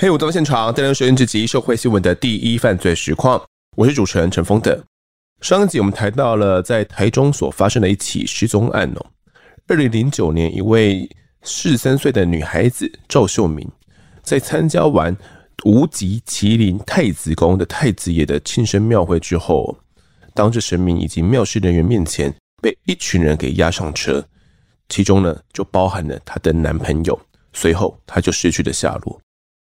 嘿，我到现场，带来收音这集社会新闻的第一犯罪实况。我是主持人陈峰的。上一集我们谈到了在台中所发生的一起失踪案哦。二零零九年，一位十三岁的女孩子赵秀敏，在参加完无极麒麟太子宫的太子爷的庆生庙会之后，当着神明以及庙事人员面前，被一群人给押上车，其中呢就包含了她的男朋友。随后，她就失去了下落。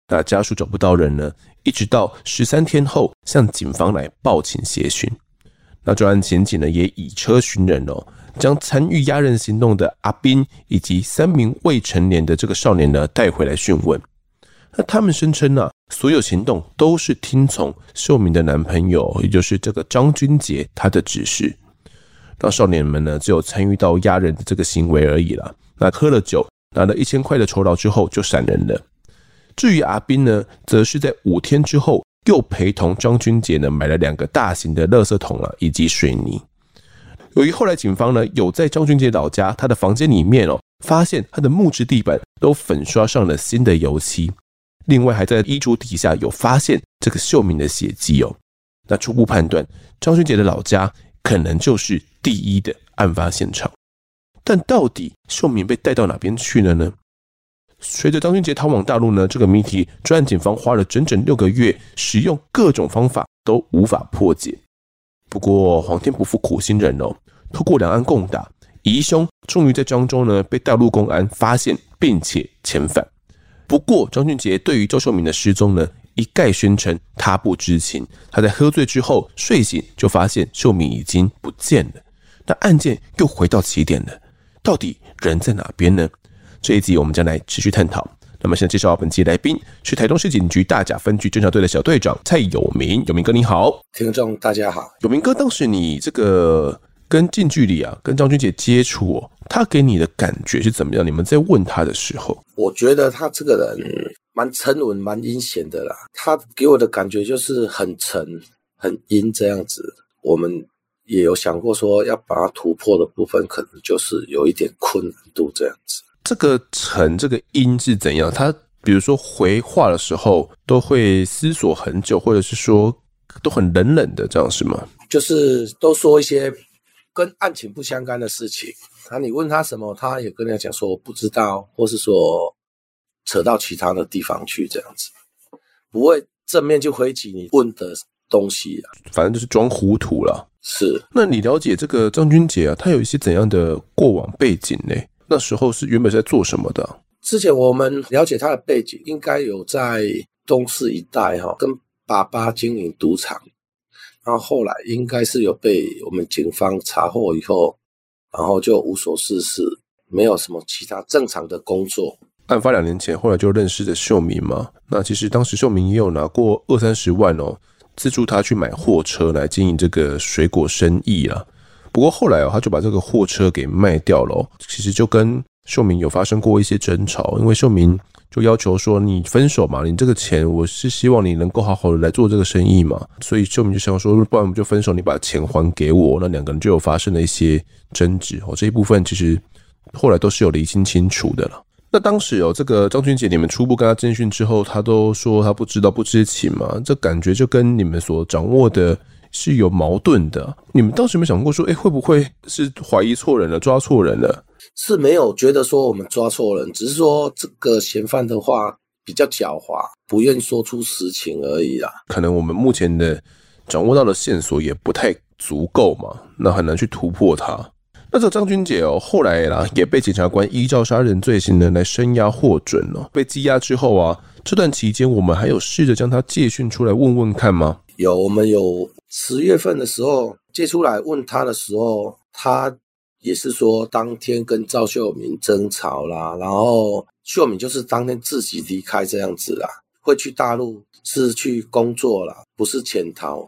那家属找不到人呢，一直到十三天后向警方来报请协寻。那专案刑警呢也以车寻人哦，将参与押人行动的阿斌以及三名未成年的这个少年呢带回来讯问。那他们声称啊，所有行动都是听从秀敏的男朋友，也就是这个张君杰他的指示。当少年们呢只有参与到压人的这个行为而已了。那喝了酒，拿了一千块的酬劳之后就闪人了。至于阿斌呢，则是在五天之后又陪同张君杰呢买了两个大型的垃圾桶啊，以及水泥。由于后来警方呢有在张君杰老家他的房间里面哦，发现他的木质地板都粉刷上了新的油漆，另外还在衣橱底下有发现这个秀敏的血迹哦。那初步判断，张俊杰的老家可能就是第一的案发现场。但到底秀敏被带到哪边去了呢？随着张俊杰逃往大陆呢，这个谜题专案警方花了整整六个月，使用各种方法都无法破解。不过皇天不负苦心人哦，透过两岸共打，疑凶终于在漳州呢被大陆公安发现并且遣返。不过张俊杰对于周秀敏的失踪呢，一概宣称他不知情。他在喝醉之后睡醒就发现秀敏已经不见了，那案件又回到起点了，到底人在哪边呢？这一集我们将来持续探讨。那么，现在介绍本期来宾是台中市警局大甲分局侦查队的小队长蔡有明。有明哥你好，听众大家好。有明哥，当时你这个跟近距离啊，跟张君杰接触哦，他给你的感觉是怎么样？你们在问他的时候，我觉得他这个人蛮沉稳、蛮阴险的啦。他给我的感觉就是很沉、很阴这样子。我们也有想过说要把它突破的部分，可能就是有一点困难度这样子。这个沉，这个阴是怎样？他比如说回话的时候都会思索很久，或者是说都很冷冷的，这样是吗？就是都说一些跟案情不相干的事情。那你问他什么，他也跟人家讲说我不知道，或是说扯到其他的地方去，这样子不会正面就回击你问的东西啊。反正就是装糊涂了。是。那你了解这个张君杰啊，他有一些怎样的过往背景呢？那时候是原本是在做什么的？之前我们了解他的背景，应该有在东市一带哈，跟爸爸经营赌场，然后后来应该是有被我们警方查获以后，然后就无所事事，没有什么其他正常的工作。案发两年前，后来就认识的秀明嘛。那其实当时秀明也有拿过二三十万哦，资助他去买货车来经营这个水果生意啊。不过后来哦，他就把这个货车给卖掉了。其实就跟秀明有发生过一些争吵，因为秀明就要求说：“你分手嘛，你这个钱我是希望你能够好好的来做这个生意嘛。”所以秀明就想说：“不然我们就分手，你把钱还给我。”那两个人就有发生了一些争执哦。这一部分其实后来都是有厘清清楚的了。那当时有这个张君杰，你们初步跟他侦讯之后，他都说他不知道、不知情嘛，这感觉就跟你们所掌握的。是有矛盾的。你们当时有没有想过说，哎，会不会是怀疑错人了，抓错人了？是没有觉得说我们抓错人，只是说这个嫌犯的话比较狡猾，不愿说出实情而已啦。可能我们目前的掌握到的线索也不太足够嘛，那很难去突破他。那这张君杰哦，后来啦也被检察官依照杀人罪行呢来声押获准哦。被羁押之后啊，这段期间我们还有试着将他借讯出来问问看吗？有，我们有。十月份的时候借出来问他的时候，他也是说当天跟赵秀敏争吵啦，然后秀敏就是当天自己离开这样子啦，会去大陆是去工作啦，不是潜逃，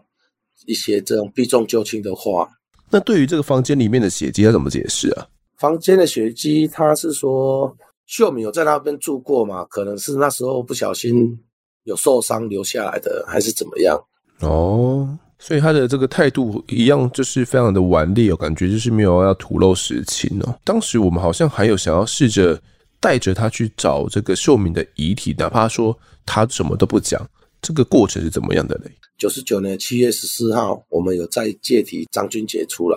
一些这种避重就轻的话。那对于这个房间里面的血迹，要怎么解释啊？房间的血迹，他是说秀敏有在那边住过嘛？可能是那时候不小心有受伤留下来的，还是怎么样？哦。所以他的这个态度一样，就是非常的顽劣哦，感觉就是没有要吐露实情哦。当时我们好像还有想要试着带着他去找这个秀敏的遗体，哪怕说他什么都不讲，这个过程是怎么样的嘞？九十九年七月十四号，我们有再借提张君杰出来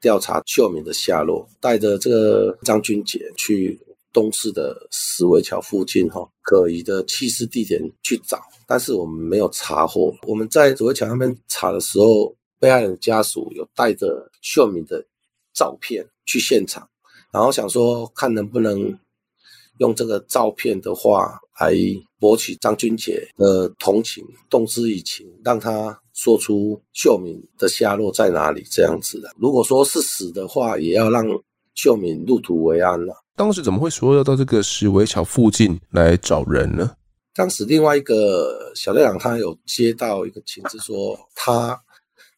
调查秀敏的下落，带着这个张君杰去东市的石围桥附近哈可疑的弃尸地点去找。但是我们没有查获。我们在石围桥那边查的时候，被害人家属有带着秀敏的照片去现场，然后想说看能不能用这个照片的话来博取张君杰的同情，动之以情，让他说出秀敏的下落在哪里这样子的。如果说是死的话，也要让秀敏入土为安了。当时怎么会说要到这个石围桥附近来找人呢？当时另外一个小队长他有接到一个情资，说他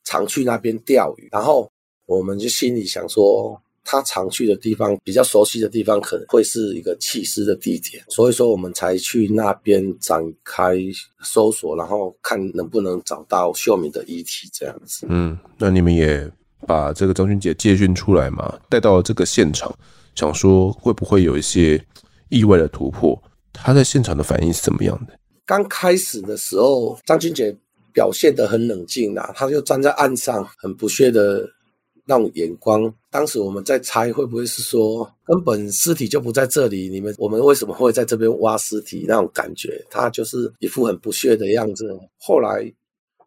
常去那边钓鱼，然后我们就心里想说，他常去的地方比较熟悉的地方，可能会是一个弃尸的地点，所以说我们才去那边展开搜索，然后看能不能找到秀敏的遗体这样子。嗯，那你们也把这个张君杰借训出来嘛，带到了这个现场，想说会不会有一些意外的突破。他在现场的反应是怎么样的？刚开始的时候，张君杰表现得很冷静啊，他就站在岸上，很不屑的那种眼光。当时我们在猜，会不会是说根本尸体就不在这里？你们我们为什么会在这边挖尸体？那种感觉，他就是一副很不屑的样子。后来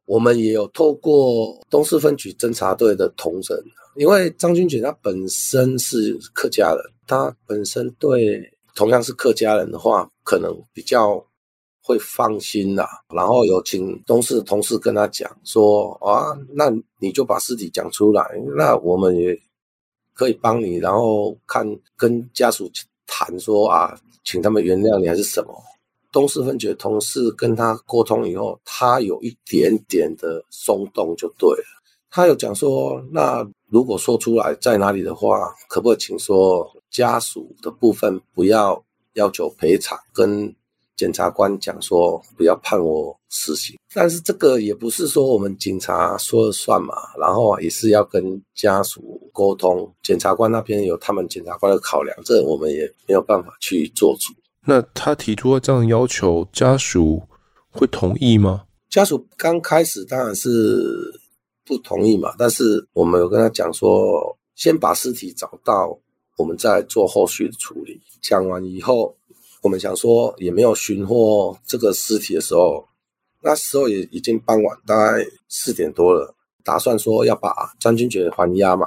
我们也有透过东势分局侦查队的同仁，因为张君杰他本身是客家人，他本身对。同样是客家人的话，可能比较会放心啦。然后有请东势的同事跟他讲说：“啊，那你就把尸体讲出来，那我们也可以帮你。然后看跟家属谈说啊，请他们原谅你还是什么。”东势分局同事跟他沟通以后，他有一点点的松动，就对了。他有讲说：“那如果说出来在哪里的话，可不可以请说？”家属的部分不要要求赔偿，跟检察官讲说不要判我死刑。但是这个也不是说我们警察说了算嘛，然后也是要跟家属沟通，检察官那边有他们检察官的考量，这我们也没有办法去做主。那他提出了这样的要求，家属会同意吗？家属刚开始当然是不同意嘛，但是我们有跟他讲说，先把尸体找到。我们再做后续的处理。讲完以后，我们想说也没有寻获这个尸体的时候，那时候也已经傍晚，大概四点多了。打算说要把张君杰还押嘛。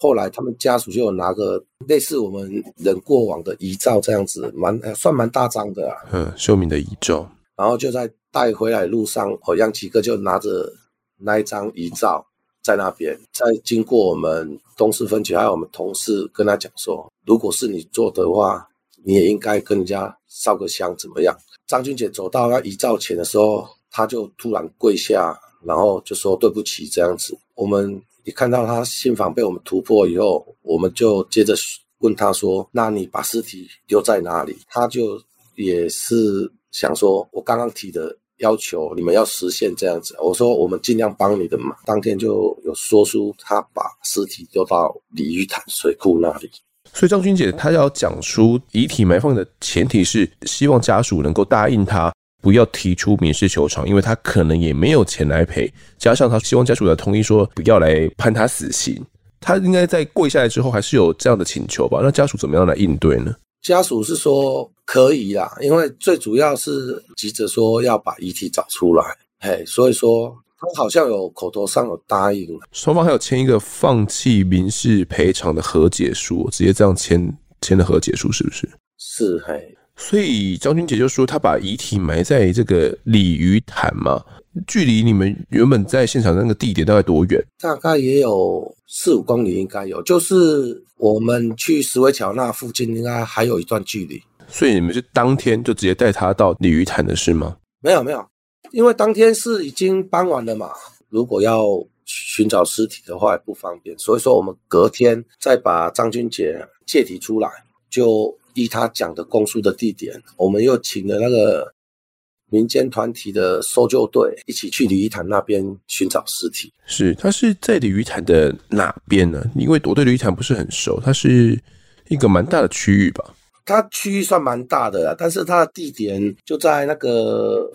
后来他们家属就有拿个类似我们人过往的遗照这样子，蛮算蛮大张的啊。嗯，秀敏的遗照。然后就在带回来路上，好像几个就拿着那一张遗照。在那边，在经过我们东市分局，还有我们同事跟他讲说，如果是你做的话，你也应该跟人家烧个香，怎么样？张君姐走到那遗照前的时候，他就突然跪下，然后就说对不起这样子。我们一看到他心房被我们突破以后，我们就接着问他说，那你把尸体丢在哪里？他就也是想说，我刚刚提的。要求你们要实现这样子，我说我们尽量帮你的嘛。当天就有说出他把尸体丢到鲤鱼潭水库那里。所以张君姐她要讲出遗体埋放的前提是希望家属能够答应他不要提出民事求偿，因为他可能也没有钱来赔。加上他希望家属的同意说不要来判他死刑。他应该在跪下来之后还是有这样的请求吧？那家属怎么样来应对呢？家属是说可以啦，因为最主要是急着说要把遗体找出来，嘿，所以说好像有口头上有答应，双方还有签一个放弃民事赔偿的和解书，直接这样签签的和解书是不是？是嘿，所以张军姐就说他把遗体埋在这个鲤鱼潭嘛。距离你们原本在现场那个地点大概多远？大概也有四五公里，应该有。就是我们去石围桥那附近，应该还有一段距离。所以你们是当天就直接带他到鲤鱼潭的是吗？没有没有，因为当天是已经搬完了嘛。如果要寻找尸体的话也不方便，所以说我们隔天再把张君杰借题出来，就依他讲的供述的地点，我们又请了那个。民间团体的搜救队一起去鲤鱼潭那边寻找尸体。是，他是在鲤鱼潭的哪边呢？因为我对鲤鱼潭不是很熟，它是一个蛮大的区域吧？它区域算蛮大的，但是它的地点就在那个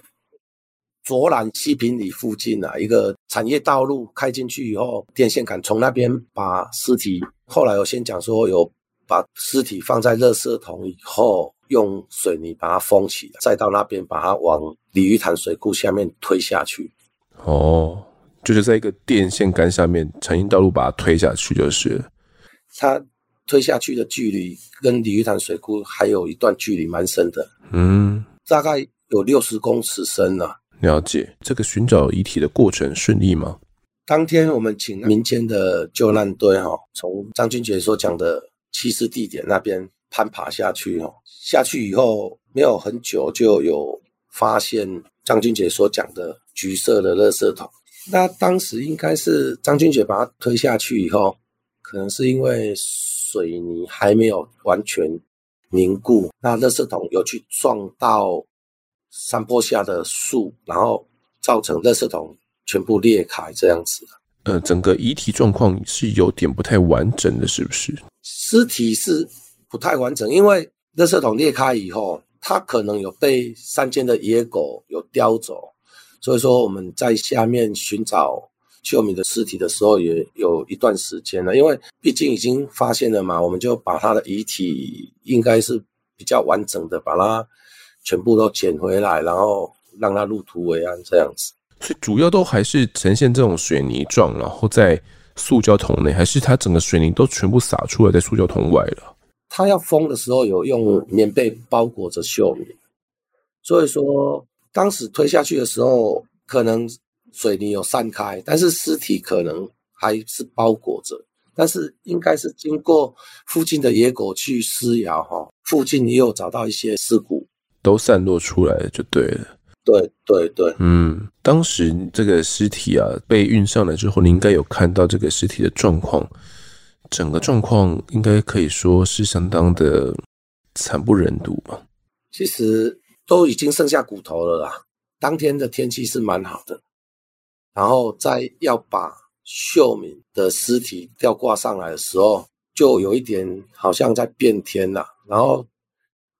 卓兰西坪里附近啊，一个产业道路开进去以后，电线杆从那边把尸体，后来我先讲说有把尸体放在垃圾桶以后，用水泥把它封起来，再到那边把它往鲤鱼潭水库下面推下去。哦，就是在一个电线杆下面，产业道路把它推下去就是了。它推下去的距离跟鲤鱼潭水库还有一段距离，蛮深的。嗯，大概有六十公尺深了。了解。这个寻找遗体的过程顺利吗？当天我们请民间的救难队哈，从张君杰所讲的弃尸地点那边攀爬下去哦。下去以后没有很久，就有发现张君杰所讲的橘色的垃圾桶。那当时应该是张君杰把它推下去以后，可能是因为水泥还没有完全凝固，那垃圾桶有去撞到。山坡下的树，然后造成垃圾桶全部裂开这样子。呃，整个遗体状况是有点不太完整的，是不是？尸体是不太完整，因为垃圾桶裂开以后，它可能有被山间的野狗有叼走，所以说我们在下面寻找秀敏的尸体的时候，也有一段时间了。因为毕竟已经发现了嘛，我们就把他的遗体应该是比较完整的把它。全部都捡回来，然后让它入土为安，这样子。所以主要都还是呈现这种水泥状，然后在塑胶桶内，还是它整个水泥都全部洒出来在塑胶桶外了？它要封的时候有用棉被包裹着秀敏，所以说当时推下去的时候，可能水泥有散开，但是尸体可能还是包裹着。但是应该是经过附近的野狗去撕咬哈，附近也有找到一些尸骨。都散落出来了，就对了。对对对，嗯，当时这个尸体啊被运上来之后，你应该有看到这个尸体的状况，整个状况应该可以说是相当的惨不忍睹吧。其实都已经剩下骨头了啦。当天的天气是蛮好的，然后在要把秀敏的尸体吊挂上来的时候，就有一点好像在变天了，然后。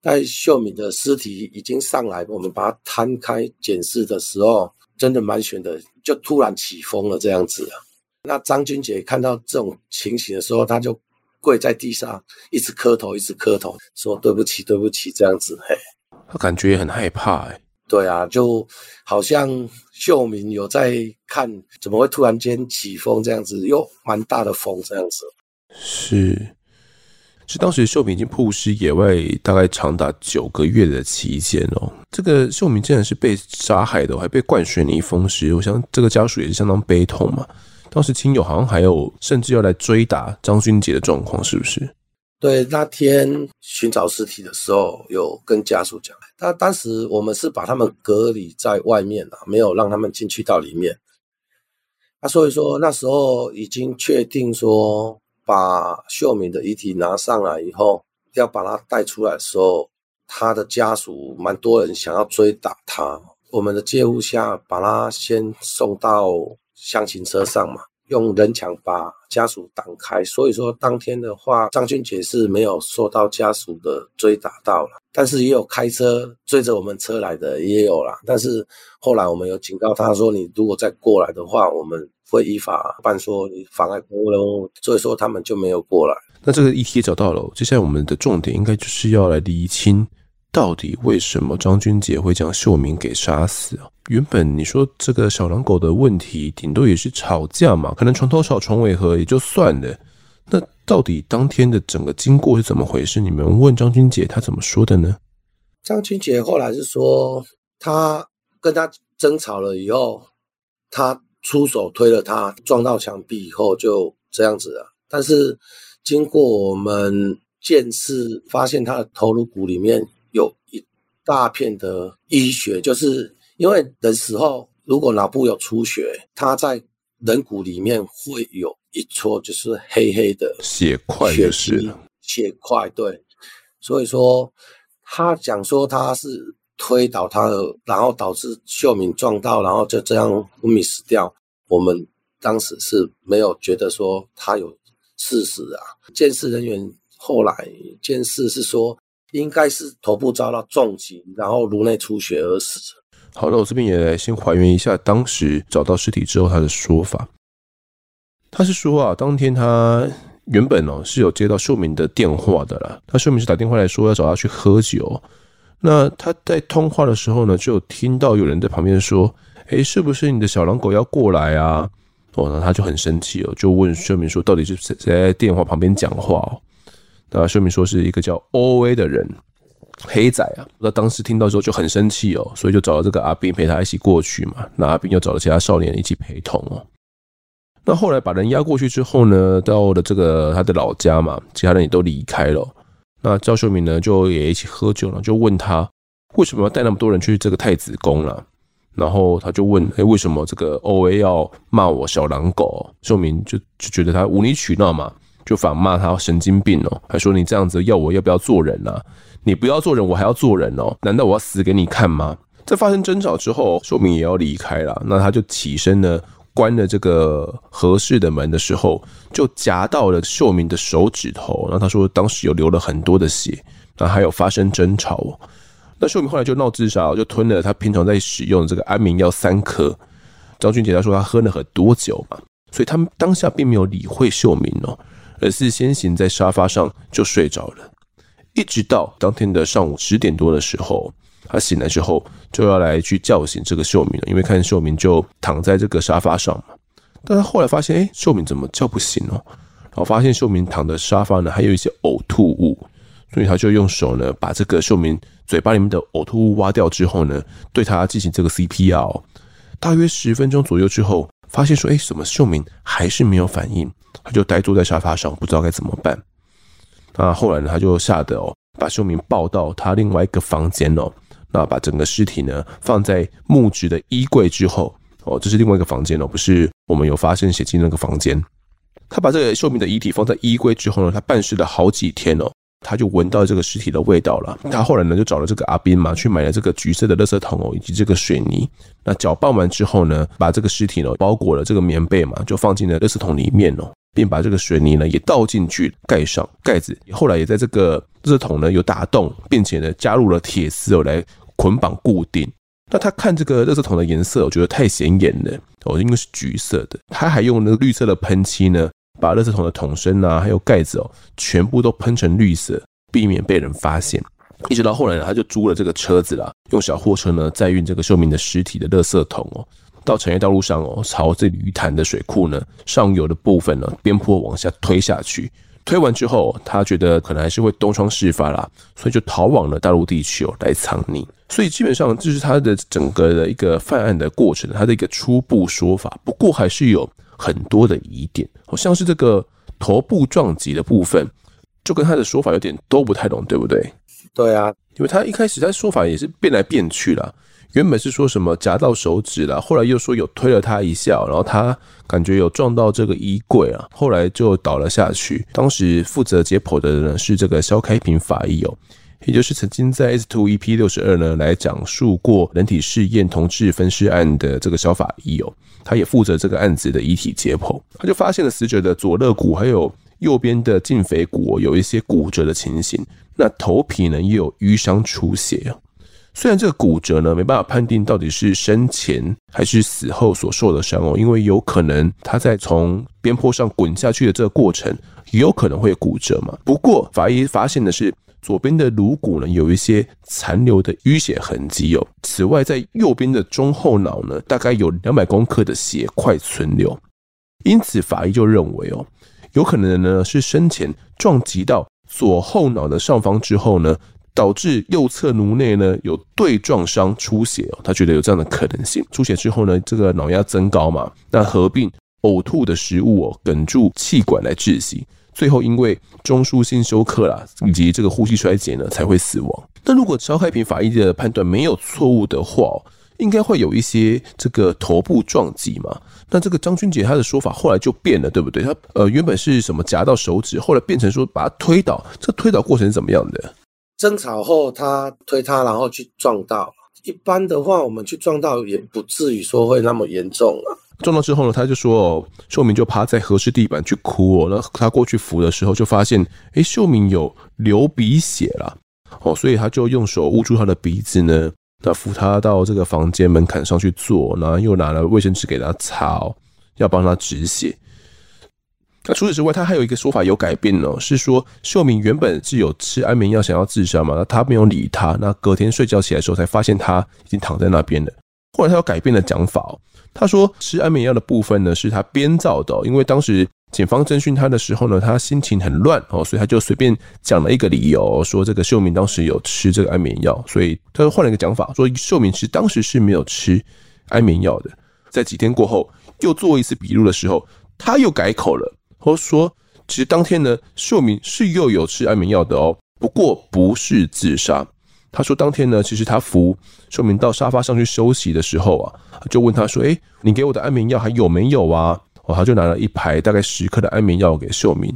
在秀敏的尸体已经上来，我们把它摊开检视的时候，真的蛮悬的，就突然起风了这样子。那张君杰看到这种情形的时候，他就跪在地上，一直磕头，一直磕头，说对不起，对不起这样子。嘿，他感觉也很害怕，哎，对啊，就好像秀敏有在看，怎么会突然间起风这样子，又蛮大的风这样子。是。是当时秀敏已经曝尸野外，大概长达九个月的期间哦。这个秀敏竟然是被杀害的，还被灌水泥封尸。我想这个家属也是相当悲痛嘛。当时亲友好像还有甚至要来追打张君杰的状况，是不是？对，那天寻找尸体的时候，有跟家属讲，他当时我们是把他们隔离在外面了，没有让他们进去到里面。那所以说那时候已经确定说。把秀敏的遗体拿上来以后，要把他带出来的时候，他的家属蛮多人想要追打他。我们的介护下，把他先送到厢型车上嘛，用人墙把家属挡开。所以说当天的话，张俊杰是没有受到家属的追打到了，但是也有开车追着我们车来的也有啦。但是后来我们有警告他说，你如果再过来的话，我们。会依法办说你妨碍公务，所以说他们就没有过来。那这个议题也找到了，接下来我们的重点应该就是要来厘清，到底为什么张君杰会将秀敏给杀死啊？原本你说这个小狼狗的问题，顶多也是吵架嘛，可能床头吵床尾和也就算了。那到底当天的整个经过是怎么回事？你们问张君杰，他怎么说的呢？张君杰后来是说，他跟他争吵了以后，他。出手推了他，撞到墙壁以后就这样子了。但是经过我们鉴识，发现他的头颅骨里面大片的淤血，就是因为人死后如果脑部有出血，他在人骨里面会有一撮就是黑黑的血块，血是血块。对，所以说他讲说他是推倒他的，然后导致秀敏撞到，然后就这样昏迷死掉。我们当时是没有觉得说他有事实啊。监视人员后来监视是说，应该是头部遭到重击，然后颅内出血而死。好，那我这边也来先还原一下当时找到尸体之后他的说法。他是说啊，当天他原本哦是有接到秀敏的电话的啦。他秀敏是打电话来说要找他去喝酒。那他在通话的时候呢，就有听到有人在旁边说：“诶，是不是你的小狼狗要过来啊？”哦，那他就很生气哦，就问秀敏说：“到底是谁在电话旁边讲话？”，那秀敏说是一个叫 OA 的人，黑仔啊。那当时听到之后就很生气哦，所以就找了这个阿斌陪他一起过去嘛。那阿斌又找了其他少年一起陪同哦。那后来把人押过去之后呢，到了这个他的老家嘛，其他人也都离开了。那赵秀敏呢，就也一起喝酒了，就问他为什么要带那么多人去这个太子宫了。然后他就问：“哎，为什么这个 OA 要骂我小狼狗？”秀敏就就觉得他无理取闹嘛，就反骂他神经病哦，还说：“你这样子要我要不要做人啊？你不要做人，我还要做人哦？难道我要死给你看吗？”在发生争吵之后，秀敏也要离开了。那他就起身呢。关了这个合适的门的时候，就夹到了秀敏的手指头。然后他说，当时有流了很多的血，然后还有发生争吵。那秀敏后来就闹自杀，就吞了他平常在使用的这个安眠药三颗。张俊杰他说他喝了很多酒嘛，所以他们当下并没有理会秀敏哦，而是先行在沙发上就睡着了，一直到当天的上午十点多的时候。他醒来之后就要来去叫醒这个秀敏了，因为看秀敏就躺在这个沙发上嘛。但他后来发现，哎，秀敏怎么叫不醒哦？然后发现秀敏躺的沙发呢还有一些呕吐物，所以他就用手呢把这个秀敏嘴巴里面的呕吐物挖掉之后呢，对他进行这个 CPR。大约十分钟左右之后，发现说，哎，怎么秀明还是没有反应？他就呆坐在沙发上，不知道该怎么办。那后来呢，他就吓得哦，把秀明抱到他另外一个房间哦。那把整个尸体呢放在木质的衣柜之后，哦，这是另外一个房间哦，不是我们有发生血迹那个房间。他把这个秀明的遗体放在衣柜之后呢，他办事了好几天哦，他就闻到这个尸体的味道了。他后来呢就找了这个阿斌嘛，去买了这个橘色的垃圾桶哦，以及这个水泥。那搅拌完之后呢，把这个尸体呢包裹了这个棉被嘛，就放进了垃圾桶里面哦。并把这个水泥呢也倒进去，盖上盖子。后来也在这个垃圾桶呢有打洞，并且呢加入了铁丝哦来捆绑固定。那他看这个垃圾桶的颜色，我觉得太显眼了哦，因为是橘色的。他还用那个绿色的喷漆呢，把垃圾桶的桶身啊还有盖子哦全部都喷成绿色，避免被人发现。一直到后来呢，他就租了这个车子啦，用小货车呢载运这个秀敏的尸体的垃圾桶哦。到产业道路上哦，朝这鱼潭的水库呢上游的部分呢边坡往下推下去，推完之后，他觉得可能还是会东窗事发啦，所以就逃往了大陆地区哦来藏匿。所以基本上这是他的整个的一个犯案的过程，他的一个初步说法。不过还是有很多的疑点，好像是这个头部撞击的部分，就跟他的说法有点都不太懂，对不对？对啊，因为他一开始他说法也是变来变去了。原本是说什么夹到手指了，后来又说有推了他一下，然后他感觉有撞到这个衣柜啊，后来就倒了下去。当时负责解剖的人呢是这个肖开平法医哦，也就是曾经在 S Two EP 六十二呢来讲述过人体试验同志分尸案的这个小法医哦，他也负责这个案子的遗体解剖，他就发现了死者的左肋骨还有右边的胫腓骨有一些骨折的情形，那头皮呢也有瘀伤出血。虽然这个骨折呢没办法判定到底是生前还是死后所受的伤哦，因为有可能他在从边坡上滚下去的这个过程也有可能会骨折嘛。不过法医发现的是左边的颅骨呢有一些残留的淤血痕迹哦。此外，在右边的中后脑呢大概有两百公克的血块存留，因此法医就认为哦，有可能呢是生前撞击到左后脑的上方之后呢。导致右侧颅内呢有对撞伤出血哦，他觉得有这样的可能性。出血之后呢，这个脑压增高嘛，那合并呕吐的食物哦，哽住气管来窒息，最后因为中枢性休克啦，以及这个呼吸衰竭呢才会死亡。那如果萧开平法医的判断没有错误的话，应该会有一些这个头部撞击嘛。那这个张君杰他的说法后来就变了，对不对？他呃原本是什么夹到手指，后来变成说把他推倒，这推倒过程是怎么样的？争吵后他推他，然后去撞到。一般的话，我们去撞到也不至于说会那么严重啊。撞到之后呢，他就说，秀敏就趴在和室地板去哭哦。那他过去扶的时候，就发现哎，秀敏有流鼻血了哦，所以他就用手捂住他的鼻子呢，那扶他到这个房间门槛上去坐，然后又拿了卫生纸给他擦，哦要帮他止血。那除此之外，他还有一个说法有改变呢，是说秀敏原本是有吃安眠药想要自杀嘛，那他没有理他，那隔天睡觉起来的时候才发现他已经躺在那边了。后来他又改变了讲法，他说吃安眠药的部分呢是他编造的，因为当时警方侦讯他的时候呢，他心情很乱哦，所以他就随便讲了一个理由，说这个秀敏当时有吃这个安眠药，所以他又换了一个讲法，说秀敏其实当时是没有吃安眠药的。在几天过后又做一次笔录的时候，他又改口了，他说其实当天呢，秀敏是又有吃安眠药的哦，不过不是自杀。他说：“当天呢，其实他扶秀明到沙发上去休息的时候啊，就问他说：‘诶，你给我的安眠药还有没有啊？’哦，他就拿了一排大概十颗的安眠药给秀明。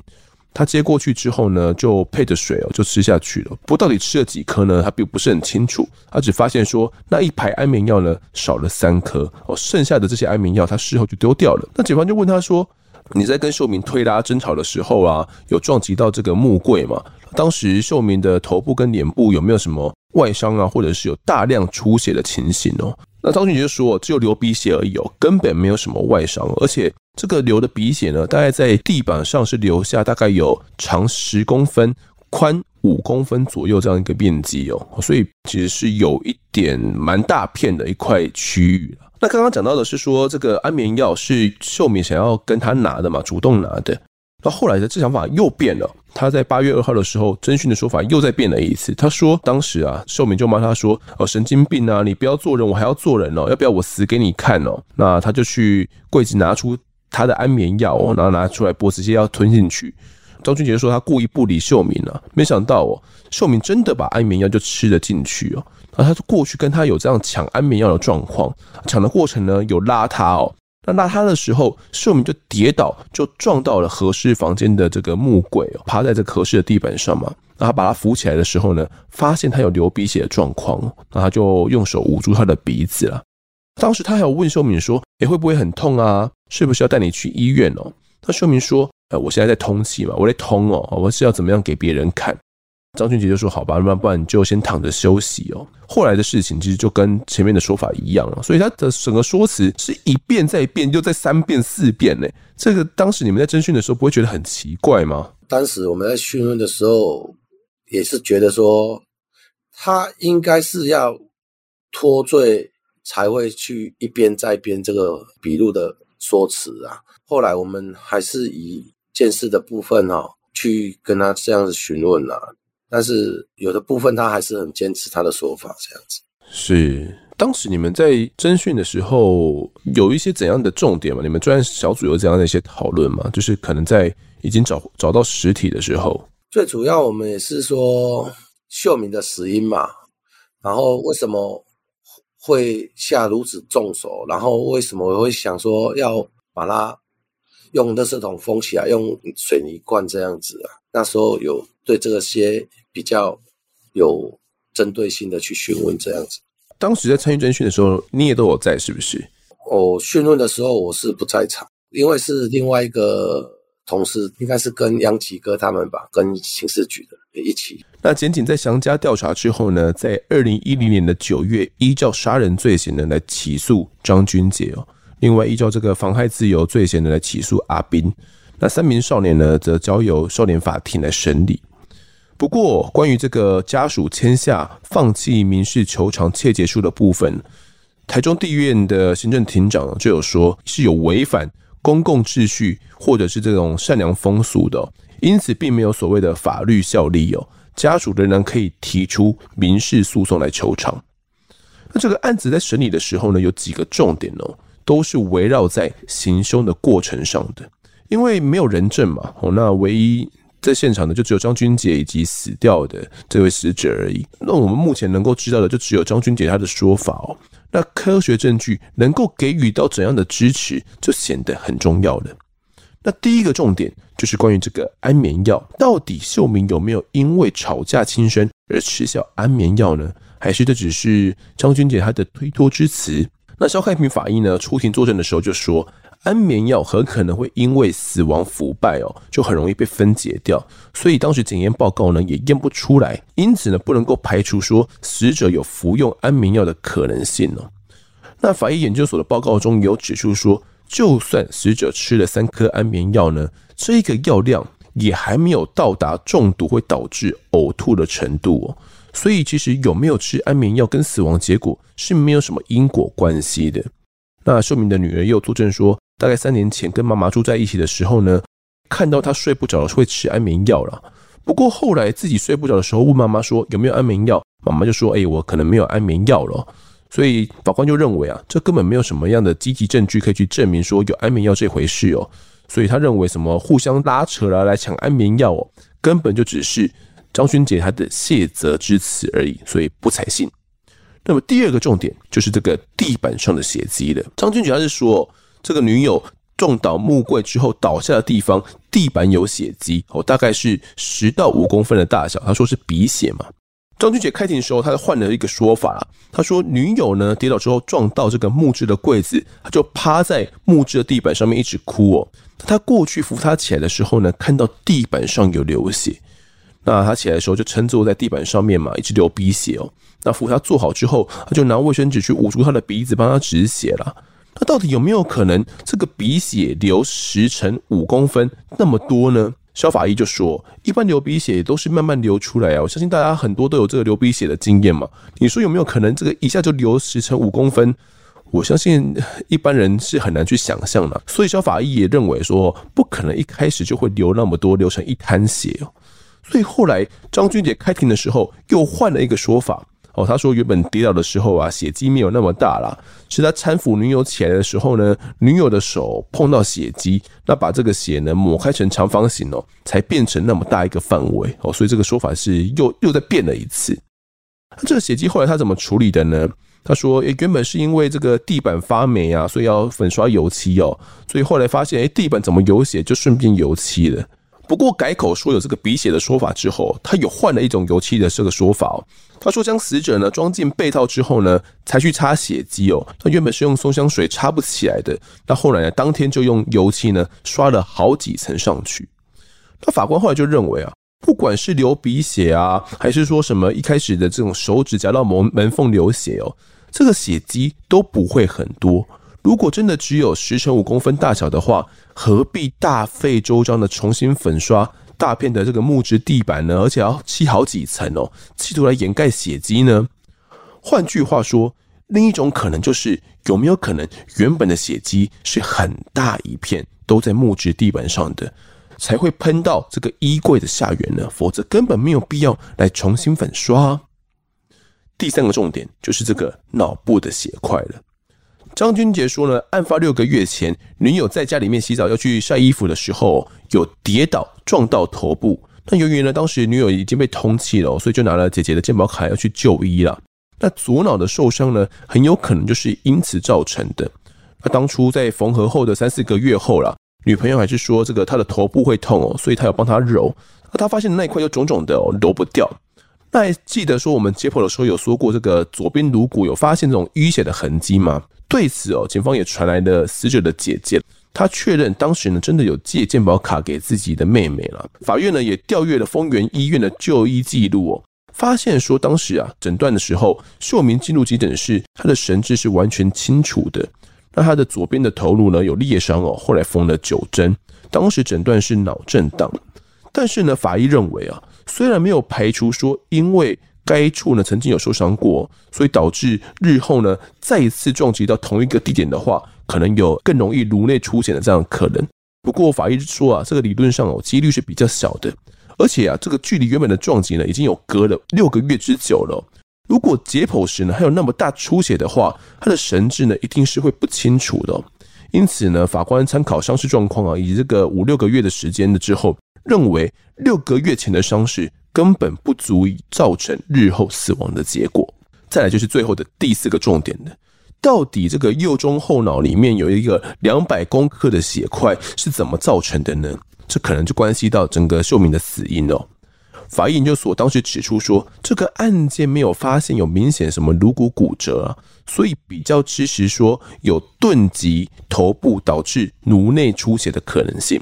他接过去之后呢，就配着水哦，就吃下去了。不过到底吃了几颗呢？他并不是很清楚。他只发现说那一排安眠药呢少了三颗哦，剩下的这些安眠药他事后就丢掉了。那警方就问他说：‘你在跟秀明推拉争吵的时候啊，有撞击到这个木柜吗？’当时秀明的头部跟脸部有没有什么？”外伤啊，或者是有大量出血的情形哦。那张俊杰就说，只有流鼻血而已哦，根本没有什么外伤，而且这个流的鼻血呢，大概在地板上是留下大概有长十公分、宽五公分左右这样一个面积哦，所以其实是有一点蛮大片的一块区域。那刚刚讲到的是说，这个安眠药是秀敏想要跟他拿的嘛，主动拿的。那后来的这想法又变了。他在八月二号的时候，征讯的说法又再变了一次。他说，当时啊，秀敏就骂他说：“哦，神经病啊，你不要做人，我还要做人哦，要不要我死给你看哦？”那他就去柜子拿出他的安眠药哦，然后拿出来播，直接要吞进去。张俊杰说他故意不理秀敏了，没想到哦，秀敏真的把安眠药就吃了进去哦。然后他过去跟他有这样抢安眠药的状况，抢的过程呢有拉他哦。那拉他的时候，秀敏就跌倒，就撞到了和室房间的这个木柜哦，趴在这个和室的地板上嘛。然后把他扶起来的时候呢，发现他有流鼻血的状况，那他就用手捂住他的鼻子了。当时他还有问秀敏说：“诶，会不会很痛啊？是不是要带你去医院哦？”那秀敏说：“呃，我现在在通气嘛，我在通哦，我是要怎么样给别人看？”张俊杰就说：“好吧，那不然你就先躺着休息哦。”后来的事情其实就跟前面的说法一样了，所以他的整个说辞是一遍再一遍，又再三遍四遍呢。这个当时你们在侦讯的时候不会觉得很奇怪吗？当时我们在讯问的时候，也是觉得说他应该是要脱罪才会去一变再变这个笔录的说辞啊。后来我们还是以鉴识的部分哦去跟他这样子询问啊。但是有的部分他还是很坚持他的说法，这样子。是当时你们在侦讯的时候有一些怎样的重点吗？你们专案小组有怎样的一些讨论吗？就是可能在已经找找到实体的时候，最主要我们也是说秀敏的死因嘛，然后为什么会下如此重手，然后为什么我会想说要把它用垃圾桶封起来，用水泥罐这样子啊？那时候有对这些。比较有针对性的去询问这样子。当时在参与侦讯的时候，你也都有在，是不是？我讯问的时候我是不在场，因为是另外一个同事，应该是跟杨吉哥他们吧，跟刑事局的一起。那检警在详加调查之后呢，在二零一零年的九月，依照杀人罪行呢来起诉张君杰哦，另外依照这个妨害自由罪嫌呢来起诉阿斌。那三名少年呢，则交由少年法庭来审理。不过，关于这个家属签下放弃民事求偿切结书的部分，台中地院的行政庭长就有说是有违反公共秩序或者是这种善良风俗的，因此并没有所谓的法律效力哦。家属仍然可以提出民事诉讼来求偿。那这个案子在审理的时候呢，有几个重点哦，都是围绕在行凶的过程上的，因为没有人证嘛，哦，那唯一。在现场的就只有张君杰以及死掉的这位死者而已。那我们目前能够知道的就只有张君杰他的说法哦。那科学证据能够给予到怎样的支持，就显得很重要了。那第一个重点就是关于这个安眠药，到底秀明有没有因为吵架轻生而吃下安眠药呢？还是这只是张君杰他的推脱之词？那肖开平法医呢出庭作证的时候就说，安眠药很可能会因为死亡腐败哦，就很容易被分解掉，所以当时检验报告呢也验不出来，因此呢不能够排除说死者有服用安眠药的可能性哦。那法医研究所的报告中有指出说。就算死者吃了三颗安眠药呢，这个药量也还没有到达中毒会导致呕吐的程度哦。所以其实有没有吃安眠药跟死亡结果是没有什么因果关系的。那秀明的女儿又作证说，大概三年前跟妈妈住在一起的时候呢，看到她睡不着会吃安眠药了。不过后来自己睡不着的时候问妈妈说有没有安眠药，妈妈就说：“哎，我可能没有安眠药了。”所以法官就认为啊，这根本没有什么样的积极证据可以去证明说有安眠药这回事哦。所以他认为什么互相拉扯来来抢安眠药哦，根本就只是张勋杰他的谢责之词而已，所以不采信。那么第二个重点就是这个地板上的血迹了。张军杰他是说，这个女友撞倒木柜之后倒下的地方地板有血迹哦，大概是十到五公分的大小，他说是鼻血嘛。张君杰开庭的时候，他换了一个说法。他说，女友呢跌倒之后撞到这个木质的柜子，他就趴在木质的地板上面一直哭哦。他过去扶他起来的时候呢，看到地板上有流血。那他起来的时候就撑坐在地板上面嘛，一直流鼻血哦。那扶他坐好之后，他就拿卫生纸去捂住他的鼻子，帮他止血了。那到底有没有可能这个鼻血流十乘五公分那么多呢？肖法医就说，一般流鼻血都是慢慢流出来啊。我相信大家很多都有这个流鼻血的经验嘛。你说有没有可能这个一下就流十乘五公分？我相信一般人是很难去想象的。所以肖法医也认为说，不可能一开始就会流那么多，流成一滩血哦。所以后来张俊杰开庭的时候又换了一个说法。哦，他说原本跌倒的时候啊，血迹没有那么大啦，是他搀扶女友起来的时候呢，女友的手碰到血迹，那把这个血呢抹开成长方形哦，才变成那么大一个范围哦，所以这个说法是又又再变了一次。这个血迹后来他怎么处理的呢？他说，诶，原本是因为这个地板发霉啊，所以要粉刷油漆哦，所以后来发现，诶，地板怎么有血，就顺便油漆了。不过改口说有这个鼻血的说法之后，他有换了一种油漆的这个说法哦。他说将死者呢装进被套之后呢，才去擦血迹哦。他原本是用松香水擦不起来的，那后来呢，当天就用油漆呢刷了好几层上去。那法官后来就认为啊，不管是流鼻血啊，还是说什么一开始的这种手指夹到门门缝流血哦，这个血迹都不会很多。如果真的只有十乘五公分大小的话，何必大费周章的重新粉刷大片的这个木质地板呢？而且要漆好几层哦，企图来掩盖血迹呢？换句话说，另一种可能就是有没有可能原本的血迹是很大一片都在木质地板上的，才会喷到这个衣柜的下缘呢？否则根本没有必要来重新粉刷。第三个重点就是这个脑部的血块了。张君杰说呢，案发六个月前，女友在家里面洗澡要去晒衣服的时候，有跌倒撞到头部。那由于呢，当时女友已经被通缉了，所以就拿了姐姐的健保卡要去就医了。那左脑的受伤呢，很有可能就是因此造成的。那当初在缝合后的三四个月后了，女朋友还是说这个她的头部会痛哦，所以她有帮她揉。那她发现那一块又肿肿的哦，揉不掉。那还记得说我们解剖的时候有说过，这个左边颅骨有发现这种淤血的痕迹吗？对此哦，警方也传来了死者的姐姐，她确认当时呢真的有借健保卡给自己的妹妹了。法院呢也调阅了丰原医院的就医记录哦，发现说当时啊诊断的时候，秀明进入急诊室，他的神志是完全清楚的。那他的左边的头颅呢有裂伤哦，后来缝了九针，当时诊断是脑震荡。但是呢，法医认为啊，虽然没有排除说因为该处呢曾经有受伤过，所以导致日后呢再一次撞击到同一个地点的话，可能有更容易颅内出血的这样可能。不过法医说啊，这个理论上哦几率是比较小的，而且啊这个距离原本的撞击呢已经有隔了六个月之久了。如果解剖时呢还有那么大出血的话，他的神志呢一定是会不清楚的。因此呢，法官参考伤势状况啊以及这个五六个月的时间的之后，认为六个月前的伤势。根本不足以造成日后死亡的结果。再来就是最后的第四个重点的，到底这个右中后脑里面有一个两百公克的血块是怎么造成的呢？这可能就关系到整个秀敏的死因哦。法医研究所当时指出说，这个案件没有发现有明显什么颅骨骨折啊，所以比较支持说有钝击头部导致颅内出血的可能性。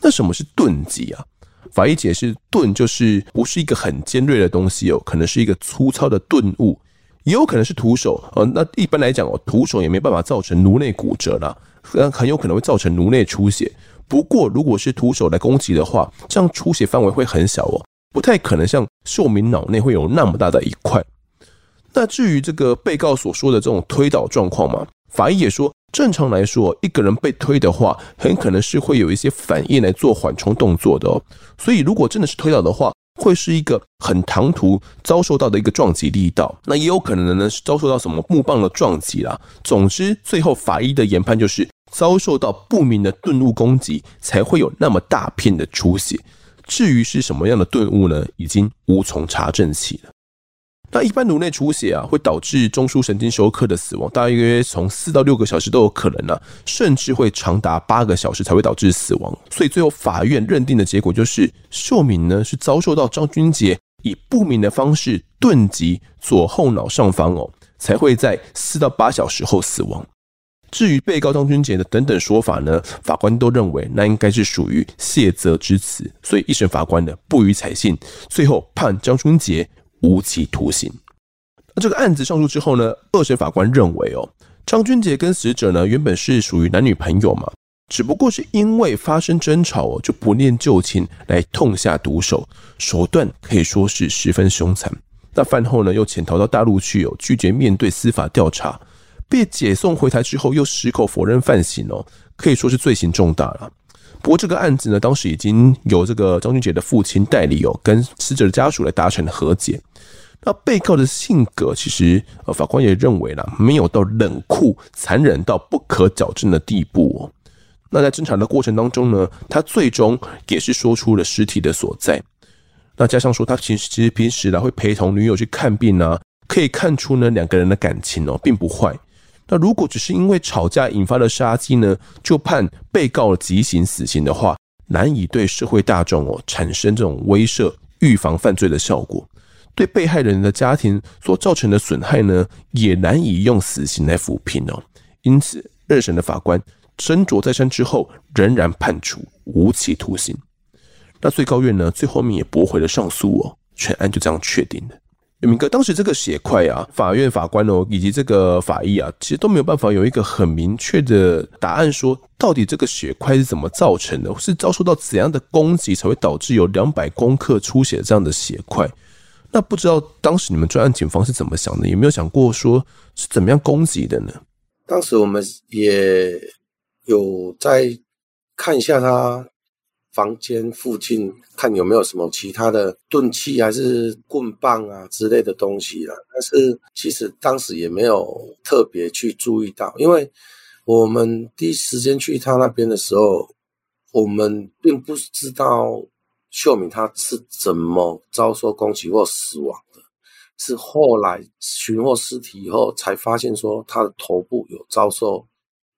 那什么是钝击啊？法医解释，钝就是不是一个很尖锐的东西哦，可能是一个粗糙的钝物。也有可能是徒手，呃，那一般来讲哦，徒手也没办法造成颅内骨折啦，很很有可能会造成颅内出血。不过，如果是徒手来攻击的话，这样出血范围会很小哦，不太可能像秀敏脑内会有那么大的一块。那至于这个被告所说的这种推倒状况嘛，法医也说，正常来说，一个人被推的话，很可能是会有一些反应来做缓冲动作的哦。所以，如果真的是推倒的话，会是一个很唐突遭受到的一个撞击力道，那也有可能呢是遭受到什么木棒的撞击啦。总之，最后法医的研判就是遭受到不明的钝物攻击，才会有那么大片的出血。至于是什么样的钝物呢，已经无从查证起了。那一般颅内出血啊，会导致中枢神经休克的死亡，大约从四到六个小时都有可能啊，甚至会长达八个小时才会导致死亡。所以最后法院认定的结果就是，秀敏呢是遭受到张君杰以不明的方式钝击左后脑上方哦，才会在四到八小时后死亡。至于被告张君杰的等等说法呢，法官都认为那应该是属于卸责之词，所以一审法官呢不予采信，最后判张君杰。无期徒刑。那这个案子上诉之后呢，二审法官认为哦，张君杰跟死者呢原本是属于男女朋友嘛，只不过是因为发生争吵哦，就不念旧情来痛下毒手，手段可以说是十分凶残。那饭后呢又潜逃到大陆去哦，拒绝面对司法调查，被解送回台之后又矢口否认犯行哦，可以说是罪行重大了。不过这个案子呢，当时已经有这个张君杰的父亲代理哦，跟死者的家属来达成和解。那被告的性格，其实呃，法官也认为啦，没有到冷酷、残忍到不可矫正的地步哦。那在侦查的过程当中呢，他最终也是说出了尸体的所在。那加上说，他其实其实平时呢会陪同女友去看病啊，可以看出呢两个人的感情哦并不坏。那如果只是因为吵架引发的杀机呢，就判被告极刑死刑的话，难以对社会大众哦产生这种威慑、预防犯罪的效果，对被害人的家庭所造成的损害呢，也难以用死刑来抚平哦。因此，二审的法官斟酌再三之后，仍然判处无期徒刑。那最高院呢，最后面也驳回了上诉哦，全案就这样确定了。有明哥，当时这个血块啊，法院法官哦，以及这个法医啊，其实都没有办法有一个很明确的答案，说到底这个血块是怎么造成的，是遭受到怎样的攻击才会导致有两百公克出血这样的血块？那不知道当时你们专案警方是怎么想的？有没有想过说是怎么样攻击的呢？当时我们也有在看一下他。房间附近看有没有什么其他的钝器，还是棍棒啊之类的东西啦。但是其实当时也没有特别去注意到，因为我们第一时间去他那边的时候，我们并不知道秀敏他是怎么遭受攻击或死亡的，是后来寻获尸体以后才发现说他的头部有遭受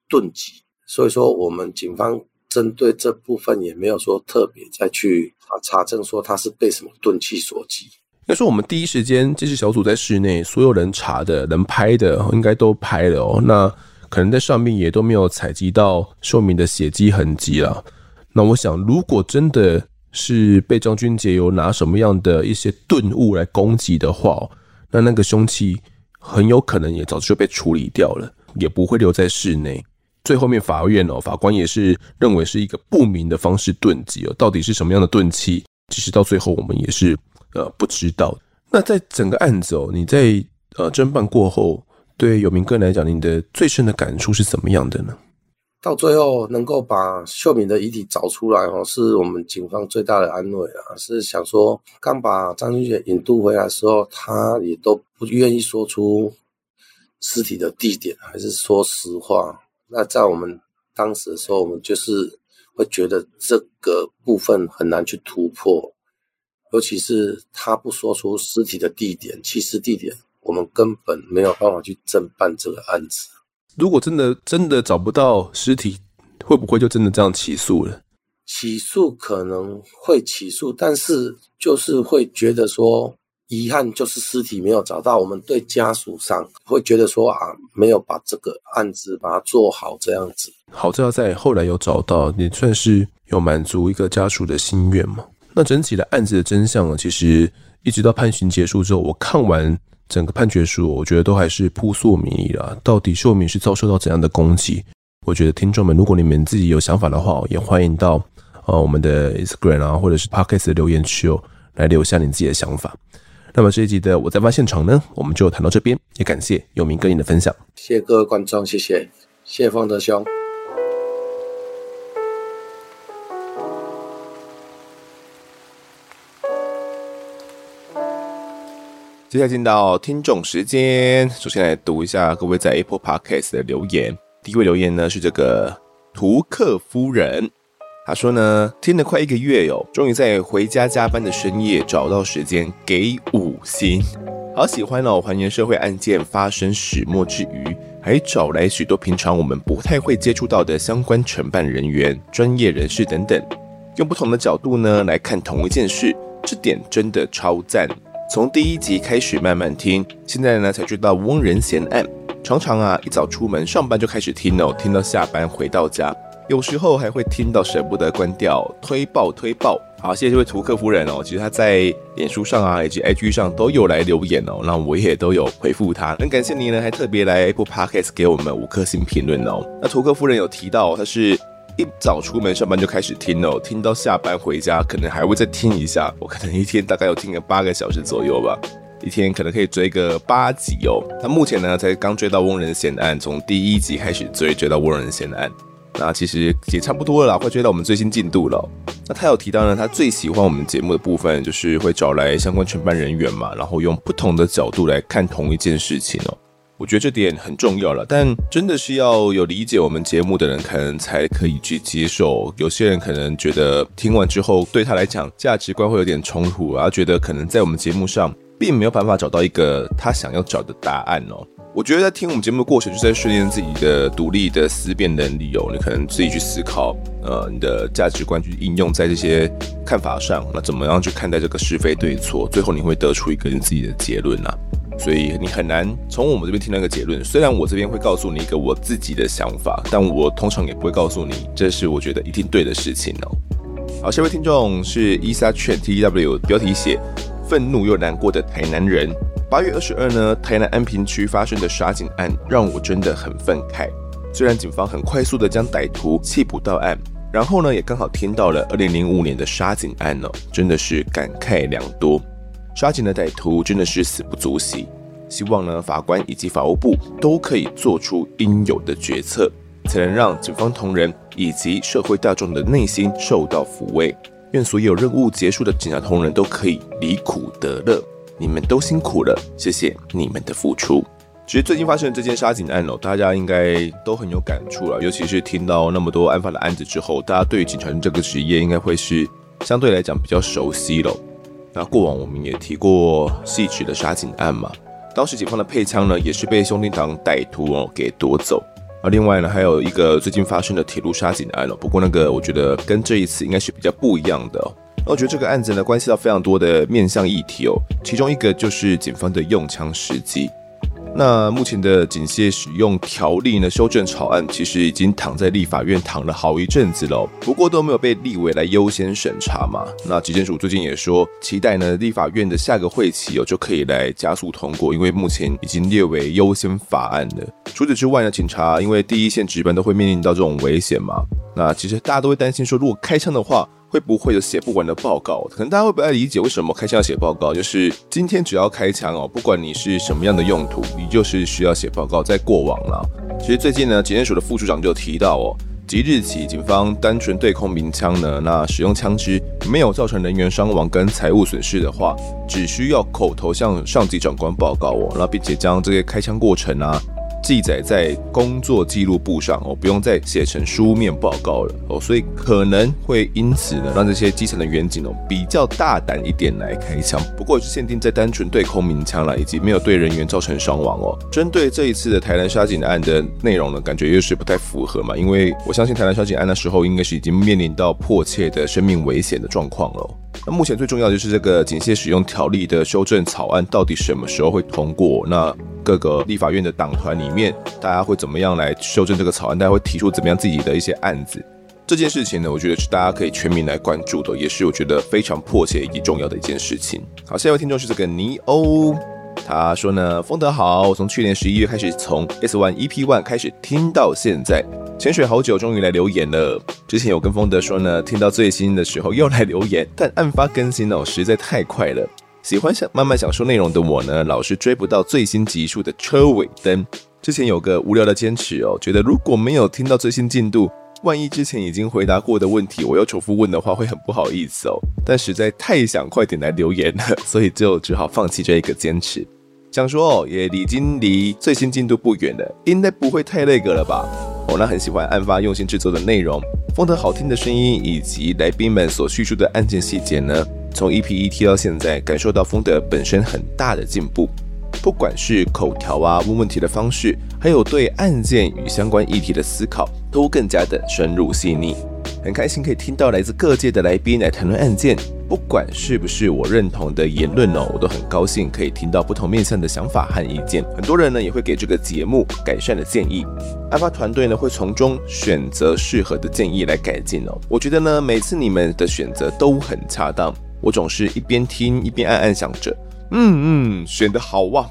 钝击，所以说我们警方。针对这部分也没有说特别再去查证说他是被什么钝器所击。要说我们第一时间这支小组在室内，所有人查的、能拍的应该都拍了哦。那可能在上面也都没有采集到秀敏的血迹痕迹了。那我想，如果真的是被张君杰有拿什么样的一些钝物来攻击的话，那那个凶器很有可能也早就被处理掉了，也不会留在室内。最后面法院哦，法官也是认为是一个不明的方式钝击哦，到底是什么样的钝器？其实到最后我们也是呃不知道。那在整个案子哦，你在呃侦办过后，对有明哥来讲，你的最深的感触是怎么样的呢？到最后能够把秀敏的遗体找出来哦，是我们警方最大的安慰啊。是想说，刚把张君杰引渡回来的时候，他也都不愿意说出尸体的地点，还是说实话。那在我们当时的时候，我们就是会觉得这个部分很难去突破，尤其是他不说出尸体的地点、弃尸地点，我们根本没有办法去侦办这个案子。如果真的真的找不到尸体，会不会就真的这样起诉了？起诉可能会起诉，但是就是会觉得说，遗憾就是尸体没有找到。我们对家属上会觉得说啊，没有把这个案子把它做好这样子。好在在后来有找到，也算是有满足一个家属的心愿嘛。那整体的案子的真相呢？其实一直到判刑结束之后，我看完。整个判决书，我觉得都还是扑朔迷离了。到底秀敏是遭受到怎样的攻击？我觉得听众们，如果你们自己有想法的话，也欢迎到呃我们的 Instagram 啊，或者是 Podcast 的留言区哦，来留下你自己的想法。那么这一集的我在案发现场呢，我们就谈到这边，也感谢有明哥你的分享。谢谢各位观众，谢谢，谢谢方德兄。接下来进到听众时间，首先来读一下各位在 Apple Podcast 的留言。第一位留言呢是这个图克夫人，他说呢，听了快一个月哟，终于在回家加班的深夜找到时间给五星，好喜欢哦！还原社会案件发生始末之余，还找来许多平常我们不太会接触到的相关承办人员、专业人士等等，用不同的角度呢来看同一件事，这点真的超赞。从第一集开始慢慢听，现在呢才知道翁仁贤案。常常啊一早出门上班就开始听哦，听到下班回到家，有时候还会听到舍不得关掉，推爆推爆。好，谢谢这位图克夫人哦，其实他在脸书上啊以及 IG 上都有来留言哦，那我也都有回复他，很感谢你呢，还特别来 Apple Podcast 给我们五颗星评论哦。那图克夫人有提到她是。一早出门上班就开始听哦，听到下班回家可能还会再听一下。我可能一天大概有听个八个小时左右吧，一天可能可以追个八集哦。那目前呢才刚追到翁仁贤案，从第一集开始追，追到翁仁贤案，那其实也差不多了啦，快追到我们最新进度了。那他有提到呢，他最喜欢我们节目的部分就是会找来相关承办人员嘛，然后用不同的角度来看同一件事情哦。我觉得这点很重要了，但真的是要有理解我们节目的人，可能才可以去接受。有些人可能觉得听完之后，对他来讲价值观会有点冲突，然后觉得可能在我们节目上并没有办法找到一个他想要找的答案哦。我觉得在听我们节目的过程，就是在训练自己的独立的思辨能力哦。你可能自己去思考，呃，你的价值观去应用在这些看法上，那怎么样去看待这个是非对错？最后你会得出一个你自己的结论啊。所以你很难从我们这边听到一个结论。虽然我这边会告诉你一个我自己的想法，但我通常也不会告诉你这是我觉得一定对的事情哦。好，下位听众是伊莎犬 T W，标题写愤怒又难过的台南人。八月二十二呢，台南安平区发生的杀警案让我真的很愤慨。虽然警方很快速的将歹徒缉捕到案，然后呢也刚好听到了二零零五年的杀警案哦，真的是感慨良多。杀警的歹徒真的是死不足惜，希望呢法官以及法务部都可以做出应有的决策，才能让警方同仁以及社会大众的内心受到抚慰。愿所有任务结束的警察同仁都可以离苦得乐，你们都辛苦了，谢谢你们的付出。其实最近发生的这件杀警案哦，大家应该都很有感触了，尤其是听到那么多案发的案子之后，大家对于警察这个职业应该会是相对来讲比较熟悉了。那过往我们也提过汐止的杀警案嘛，当时警方的配枪呢也是被兄弟党歹徒哦给夺走。而另外呢还有一个最近发生的铁路杀警案了，不过那个我觉得跟这一次应该是比较不一样的。那我觉得这个案子呢关系到非常多的面向议题哦，其中一个就是警方的用枪时机。那目前的警械使用条例呢修正草案，其实已经躺在立法院躺了好一阵子了，不过都没有被立委来优先审查嘛。那疾检署最近也说，期待呢立法院的下个会期哦就可以来加速通过，因为目前已经列为优先法案了。除此之外呢，警察因为第一线值班都会面临到这种危险嘛，那其实大家都会担心说，如果开枪的话。会不会有写不完的报告？可能大家会不太理解为什么开枪要写报告。就是今天只要开枪哦，不管你是什么样的用途，你就是需要写报告。在过往啦，其实最近呢，检验署的副署长就提到哦，即日起警方单纯对空鸣枪呢，那使用枪支没有造成人员伤亡跟财物损失的话，只需要口头向上级长官报告哦，那并且将这些开枪过程啊。记载在工作记录簿上哦，不用再写成书面报告了哦，所以可能会因此呢，让这些基层的员警哦比较大胆一点来开枪。不过是限定在单纯对空鸣枪了，以及没有对人员造成伤亡哦。针对这一次的台南杀警案的内容呢，感觉又是不太符合嘛，因为我相信台南杀警案的时候，应该是已经面临到迫切的生命危险的状况了。那目前最重要的就是这个警械使用条例的修正草案到底什么时候会通过？那各个立法院的党团里面，大家会怎么样来修正这个草案？大家会提出怎么样自己的一些案子？这件事情呢，我觉得是大家可以全民来关注的，也是我觉得非常迫切以及重要的一件事情。好，下一位听众是这个尼欧，他说呢，丰德好，我从去年十一月开始从 S One EP One 开始听到现在。潜水好久，终于来留言了。之前有跟风德说呢，听到最新的时候又来留言，但案发更新哦实在太快了。喜欢想慢慢享受内容的我呢，老是追不到最新集数的车尾灯。之前有个无聊的坚持哦，觉得如果没有听到最新进度，万一之前已经回答过的问题我又重复问的话，会很不好意思哦。但实在太想快点来留言了，所以就只好放弃这一个坚持。想说哦，也已经离最新进度不远了，应该不会太那个了吧？哦，那很喜欢案发用心制作的内容，风德好听的声音以及来宾们所叙述的案件细节呢，从 EP 一 T 到现在，感受到风德本身很大的进步，不管是口条啊、问问题的方式，还有对案件与相关议题的思考，都更加的深入细腻。很开心可以听到来自各界的来宾来谈论案件，不管是不是我认同的言论哦，我都很高兴可以听到不同面向的想法和意见。很多人呢也会给这个节目改善的建议，案发团队呢会从中选择适合的建议来改进哦。我觉得呢每次你们的选择都很恰当，我总是一边听一边暗暗想着，嗯嗯，选得好哇。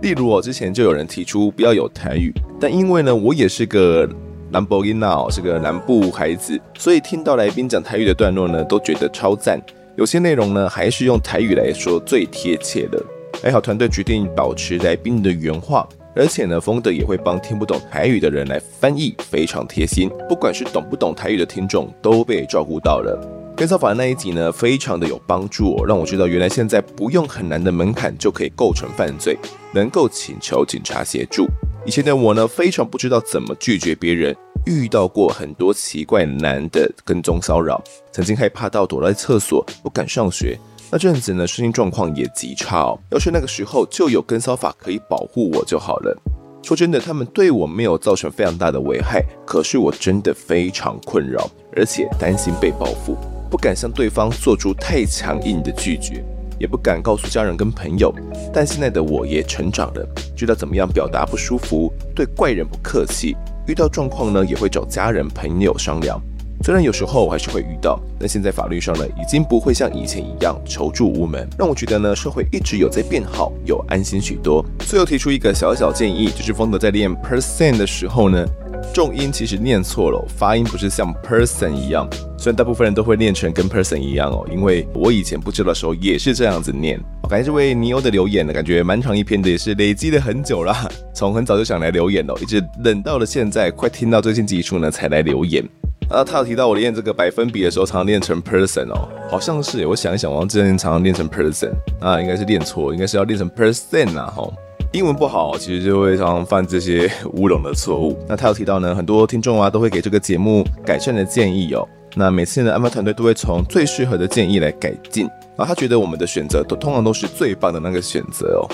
例如我之前就有人提出不要有台语，但因为呢我也是个。南博音娜是个南部孩子，所以听到来宾讲台语的段落呢，都觉得超赞。有些内容呢，还是用台语来说最贴切的。还好团队决定保持来宾的原话，而且呢，风德也会帮听不懂台语的人来翻译，非常贴心。不管是懂不懂台语的听众，都被照顾到了。跟骚法的那一集呢，非常的有帮助哦，让我知道原来现在不用很难的门槛就可以构成犯罪，能够请求警察协助。以前的我呢，非常不知道怎么拒绝别人，遇到过很多奇怪男的跟踪骚扰，曾经害怕到躲在厕所不敢上学。那阵子呢，身心状况也极差哦。要是那个时候就有跟骚法可以保护我就好了。说真的，他们对我没有造成非常大的危害，可是我真的非常困扰，而且担心被报复，不敢向对方做出太强硬的拒绝。也不敢告诉家人跟朋友，但现在的我也成长了，知道怎么样表达不舒服，对怪人不客气，遇到状况呢也会找家人朋友商量。虽然有时候我还是会遇到，但现在法律上呢已经不会像以前一样求助无门，让我觉得呢社会一直有在变好，有安心许多。最后提出一个小小建议，就是风德在练 percent 的时候呢。重音其实念错了，发音不是像 person 一样。虽然大部分人都会念成跟 person 一样哦，因为我以前不知道的时候也是这样子念。感谢这位尼欧的留言呢，感觉蛮长一篇的，也是累积了很久了，从很早就想来留言哦，一直等到了现在，快听到最新集数呢才来留言。啊，他有提到我练这个百分比的时候，常常练成 person 哦，好像是，我想一想，我之前常常练成 person，啊，应该是练错，应该是要练成 percent 啊，吼。英文不好，其实就会常常犯这些 乌龙的错误。那他有提到呢，很多听众啊都会给这个节目改善的建议哦。那每次呢，安排团队都会从最适合的建议来改进。然后他觉得我们的选择都通常都是最棒的那个选择哦。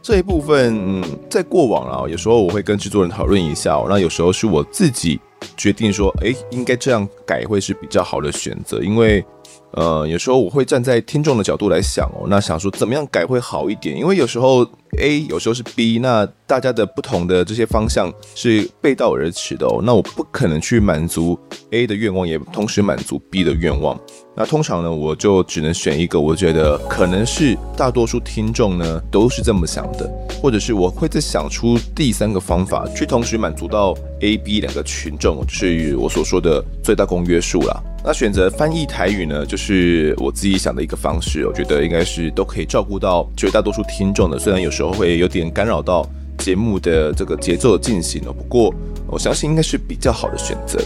这一部分，嗯，在过往啊，有时候我会跟制作人讨论一下哦。那有时候是我自己决定说，哎，应该这样改会是比较好的选择，因为。呃，有时候我会站在听众的角度来想哦，那想说怎么样改会好一点，因为有时候 A，有时候是 B，那大家的不同的这些方向是背道而驰的哦，那我不可能去满足 A 的愿望，也同时满足 B 的愿望。那通常呢，我就只能选一个，我觉得可能是大多数听众呢都是这么想的，或者是我会再想出第三个方法，去同时满足到 A、B 两个群众，就是我所说的最大公约数啦。那选择翻译台语呢，就是我自己想的一个方式，我觉得应该是都可以照顾到绝大多数听众的。虽然有时候会有点干扰到节目的这个节奏的进行哦，不过我相信应该是比较好的选择。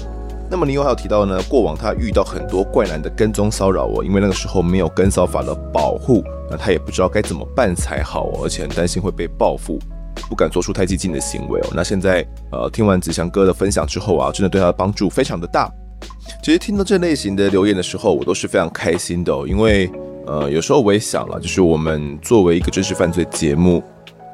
那么你有还有提到呢，过往他遇到很多怪男的跟踪骚扰哦，因为那个时候没有跟骚法的保护，那他也不知道该怎么办才好，而且很担心会被报复。不敢做出太激进的行为哦。那现在呃听完子祥哥的分享之后啊，真的对他的帮助非常的大。其实听到这类型的留言的时候，我都是非常开心的哦，因为呃有时候我也想了，就是我们作为一个真实犯罪节目，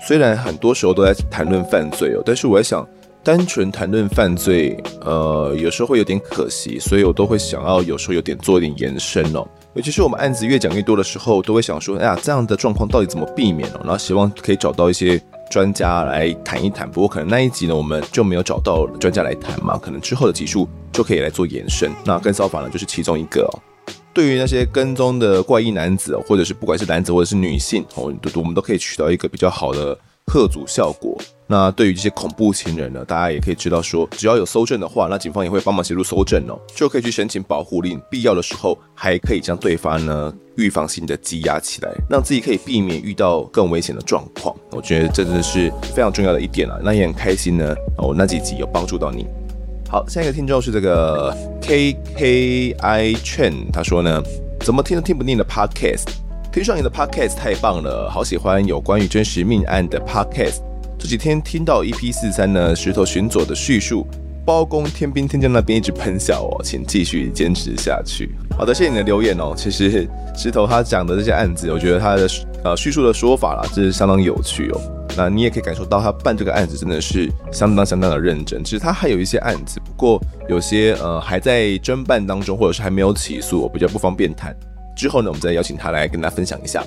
虽然很多时候都在谈论犯罪哦，但是我在想，单纯谈论犯罪，呃有时候会有点可惜，所以我都会想要有时候有点做一点延伸哦。尤其是我们案子越讲越多的时候，都会想说，哎呀，这样的状况到底怎么避免哦？然后希望可以找到一些专家来谈一谈。不过可能那一集呢，我们就没有找到专家来谈嘛。可能之后的集数就可以来做延伸。那跟骚法呢，就是其中一个哦。对于那些跟踪的怪异男子，或者是不管是男子或者是女性哦，我们都可以取到一个比较好的吓阻效果。那对于这些恐怖情人呢，大家也可以知道说，只要有搜证的话，那警方也会帮忙协助搜证哦，就可以去申请保护令，必要的时候还可以将对方呢预防性的羁押起来，让自己可以避免遇到更危险的状况。我觉得这真的是非常重要的一点啊。那也很开心呢，哦，那几集有帮助到你。好，下一个听众是这个 K K I Chen，他说呢，怎么听都听不腻的 Podcast，听上你的 Podcast 太棒了，好喜欢有关于真实命案的 Podcast。这几天听到 EP 四三呢，石头巡佐的叙述，包公天兵天将那边一直喷笑哦，请继续坚持下去。好的，谢谢你的留言哦。其实石头他讲的这些案子，我觉得他的呃叙述的说法啦，真是相当有趣哦。那你也可以感受到他办这个案子真的是相当相当的认真。其实他还有一些案子，不过有些呃还在侦办当中，或者是还没有起诉，我比较不方便谈。之后呢，我们再邀请他来跟大家分享一下。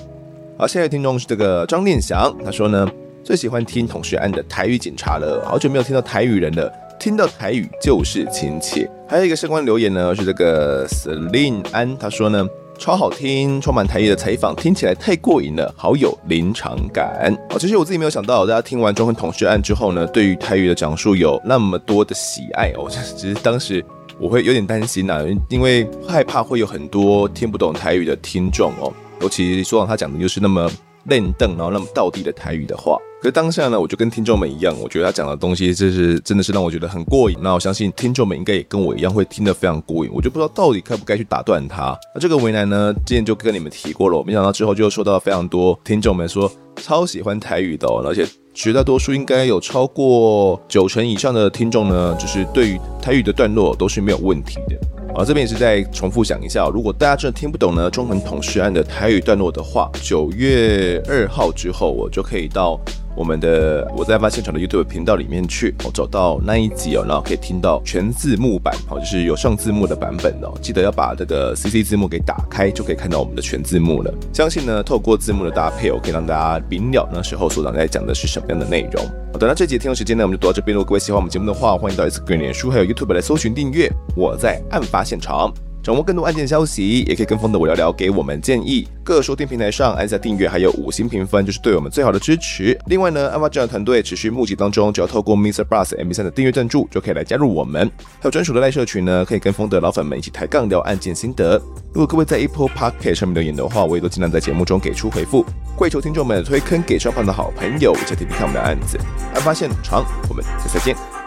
好，下一位听众是这个张念祥，他说呢。最喜欢听同事安的台语警察了，好久没有听到台语人了，听到台语就是亲切。还有一个相关留言呢，是这个 Celine 安，他说呢，超好听，充满台语的采访，听起来太过瘾了，好有临场感。好，其实我自己没有想到，大家听完中横同事案之后呢，对于台语的讲述有那么多的喜爱哦。只是当时我会有点担心呐、啊，因为害怕会有很多听不懂台语的听众哦，尤其说到他讲的又是那么练邓，然后那么道地的台语的话。可是当下呢，我就跟听众们一样，我觉得他讲的东西，就是真的是让我觉得很过瘾。那我相信听众们应该也跟我一样，会听得非常过瘾。我就不知道到底该不该去打断他。那这个为难呢，之前就跟你们提过了。没想到之后就收到非常多听众们说超喜欢台语的哦，而且绝大多数应该有超过九成以上的听众呢，就是对于台语的段落都是没有问题的。好，这边也是再重复讲一下，如果大家真的听不懂呢，中横捅尸案的台语段落的话，九月二号之后，我就可以到。我们的我在发现场的 YouTube 频道里面去，我找到那一集哦，然后可以听到全字幕版，好，就是有上字幕的版本哦。记得要把这个 CC 字幕给打开，就可以看到我们的全字幕了。相信呢，透过字幕的搭配，我可以让大家明了那时候所长在讲的是什么样的内容。好的，那这节听众时间呢，我们就读到这边。如果各位喜欢我们节目的话，欢迎到 Instagram、脸书还有 YouTube 来搜寻订阅。我在案发现场。掌握更多案件消息，也可以跟风的我聊聊，给我们建议。各收听平台上按下订阅，还有五星评分，就是对我们最好的支持。另外呢，案发侦查团队持续募集当中，只要透过 miss Bus MB3 的订阅赞助，就可以来加入我们。还有专属的赖社群呢，可以跟风的老粉们一起抬杠聊案件心得。如果各位在 Apple Podcast 上面留言的话，我也都尽量在节目中给出回复。跪求听众们推坑给双方的好朋友，一起听听看我们的案子。案发现场，我们下次再见。